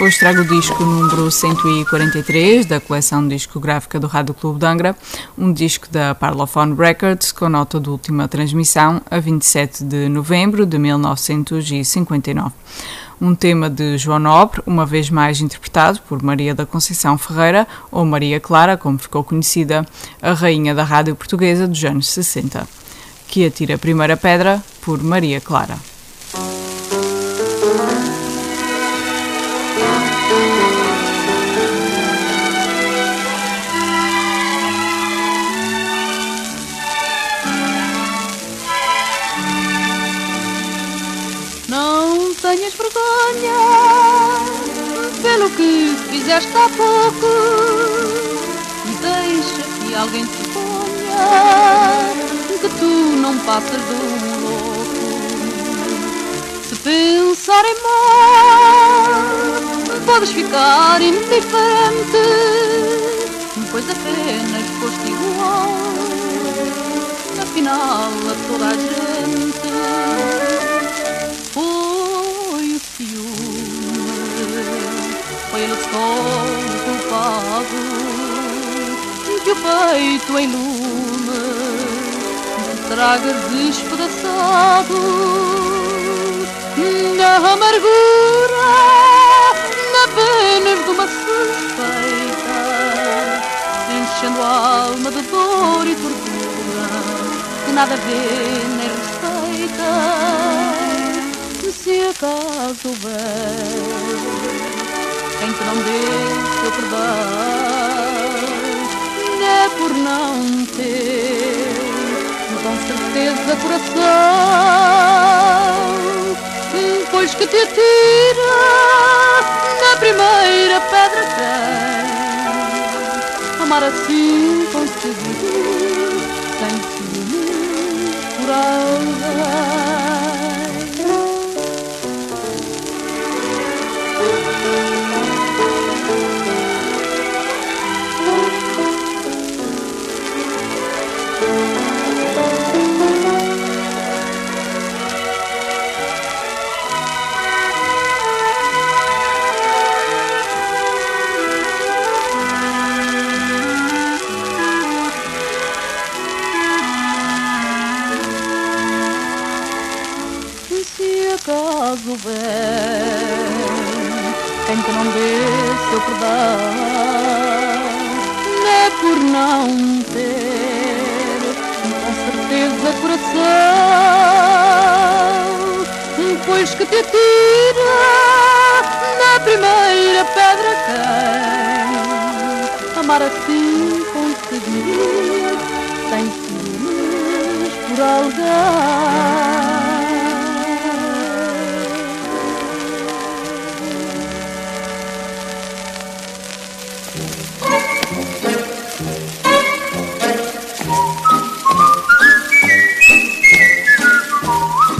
Hoje trago o disco número 143 da coleção discográfica do Rádio Clube de Angra, um disco da Parlophone Records com nota de última transmissão a 27 de novembro de 1959. Um tema de João Nobre, uma vez mais interpretado por Maria da Conceição Ferreira, ou Maria Clara, como ficou conhecida, a rainha da rádio portuguesa dos anos 60. Que atira a primeira pedra por Maria Clara. Tenhas vergonha pelo que fizeste há pouco. Deixa que alguém te ponha que tu não passas de um louco. Se pensarem mal, podes ficar indiferente, pois apenas foste igual. Afinal, a toda a gente ele só o culpado que o peito em lume me traga despedaçado. Na amargura, na penas de uma suspeita, enchendo a alma de dor e tortura que nada vê nem respeita, se acaso houver quem te não dê seu perdão é por não ter com certeza coração. Pois que te atira na primeira pedra quem amar assim conseguir sem ciúmes por alguém quem que não dê seu perdão é por não ter com certeza coração pois que te atira na primeira pedra quem amar assim conseguir sem ciúmes por alguém